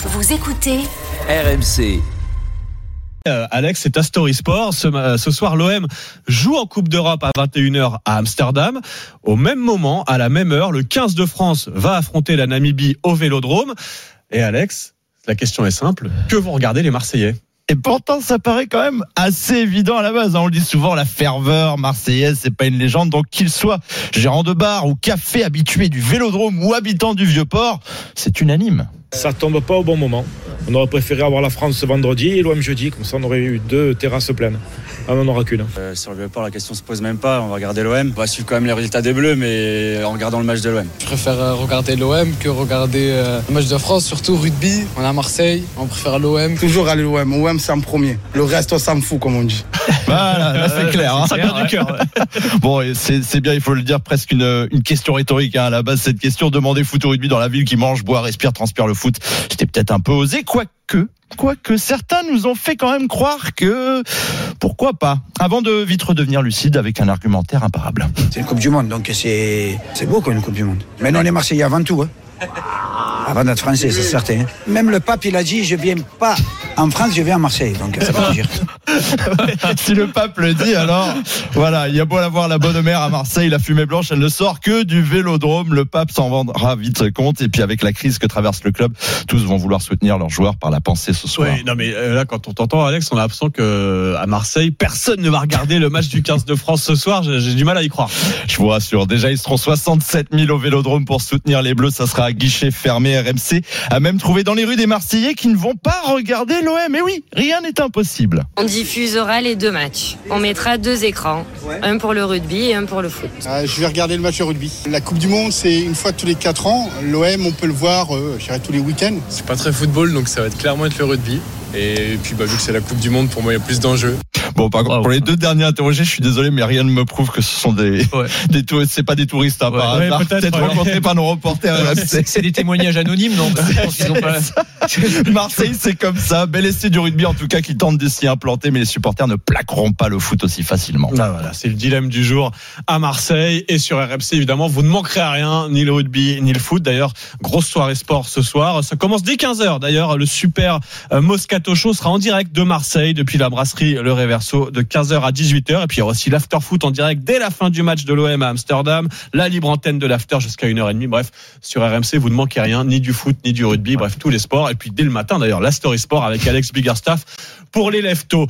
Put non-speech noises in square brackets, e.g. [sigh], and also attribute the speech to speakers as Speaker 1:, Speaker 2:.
Speaker 1: Vous écoutez
Speaker 2: RMC.
Speaker 3: Euh, Alex, c'est à Story Sport. Ce, euh, ce soir, l'OM joue en Coupe d'Europe à 21h à Amsterdam. Au même moment, à la même heure, le 15 de France va affronter la Namibie au Vélodrome. Et Alex, la question est simple. Que vont regarder les Marseillais?
Speaker 4: Et pourtant, ça paraît quand même assez évident à la base. hein. On le dit souvent, la ferveur marseillaise, c'est pas une légende. Donc, qu'il soit gérant de bar ou café habitué du vélodrome ou habitant du Vieux-Port, c'est unanime.
Speaker 5: Ça tombe pas au bon moment. On aurait préféré avoir la France ce vendredi et l'OM jeudi, comme ça on aurait eu deux terrasses pleines. Ah, on n'en aura qu'une.
Speaker 6: Euh, sur le Vieux-Port, la question se pose même pas. On va regarder l'OM. On va suivre quand même les résultats des Bleus, mais en regardant le match de l'OM.
Speaker 7: Je préfère euh, regarder l'OM que regarder euh, le match de France, surtout rugby. On est à Marseille, on préfère l'OM.
Speaker 8: Toujours aller l'OM. OM, c'est en premier. Le reste, on s'en fout, comme on dit. [laughs]
Speaker 4: Voilà, là, c'est clair. hein.
Speaker 3: Ça vient du cœur. [laughs]
Speaker 4: Bon, et c'est c'est bien, il faut le dire, presque une, une question rhétorique. hein. À la base, cette question, demander foot ou rugby dans la ville qui mange, boit, respire, transpire le foot, c'était peut-être un peu osé, quoique. Quoique certains nous ont fait quand même croire que pourquoi pas avant de vite redevenir lucide avec un argumentaire imparable.
Speaker 9: C'est une Coupe du Monde, donc c'est c'est beau comme une Coupe du Monde. Mais nous, on est Marseillais avant tout. Hein. Avant d'être français, c'est certain. Même le pape, il a dit, je viens pas en France, je viens à Marseille. Donc ça veut dire. [laughs]
Speaker 4: si le pape le dit, alors voilà, il y a beau avoir la bonne mère à Marseille, la fumée blanche, elle ne sort que du vélodrome. Le pape s'en rendra vite compte. Et puis avec la crise que traverse le club, tous vont vouloir soutenir leurs joueurs par la pensée ce soir.
Speaker 3: Oui, non mais euh, là quand on t'entend Alex, on a l'impression que à Marseille, personne ne va regarder le match du 15 de France ce soir. J'ai du mal à y croire.
Speaker 4: Je vous rassure, déjà ils seront 67 000 au Vélodrome pour soutenir les Bleus. Ça sera à guichet fermé. RMC a même trouvé dans les rues des Marseillais qui ne vont pas regarder l'OM. Et oui, rien n'est impossible.
Speaker 10: On diffusera les deux matchs. On mettra deux écrans, un pour le rugby et un pour le foot.
Speaker 8: Euh, je vais regarder le match de rugby. La Coupe du Monde, c'est une fois tous les 4 ans. L'OM, on peut le voir, euh, je dirais, tous les week-ends.
Speaker 7: C'est pas très football, donc ça va être clairement être le rugby. Et puis bah, vu que c'est la Coupe du Monde, pour moi il y a plus d'enjeux.
Speaker 4: Bon, par contre,
Speaker 3: Wow.
Speaker 4: pour les deux derniers interrogés, je suis désolé, mais rien ne me prouve que ce sont des,
Speaker 3: Ouais. [laughs]
Speaker 4: des touristes. C'est pas des touristes, hein, par
Speaker 3: Ouais, peut-être, ouais.
Speaker 4: rencontrés par nos reporters.
Speaker 11: C'est des témoignages anonymes, non pas- [laughs]
Speaker 4: Marseille, c'est comme ça. Bel essai du rugby, en tout cas, qui tente de s'y implanter, mais les supporters ne plaqueront pas le foot aussi facilement.
Speaker 3: Ah, voilà, c'est le dilemme du jour à Marseille et sur RMC évidemment. Vous ne manquerez à rien, ni le rugby ni le foot. D'ailleurs, grosse soirée sport ce soir. Ça commence dès 15h. D'ailleurs, le super euh, Moscato Show sera en direct de Marseille depuis la brasserie Le De 15h à 18h. Et puis il y aura aussi l'after foot en direct dès la fin du match de l'OM à Amsterdam. La libre antenne de l'after jusqu'à 1h30. Bref, sur RMC, vous ne manquez rien, ni du foot, ni du rugby. Bref, tous les sports. Et puis dès le matin d'ailleurs, la story sport avec Alex Biggerstaff pour les leftos.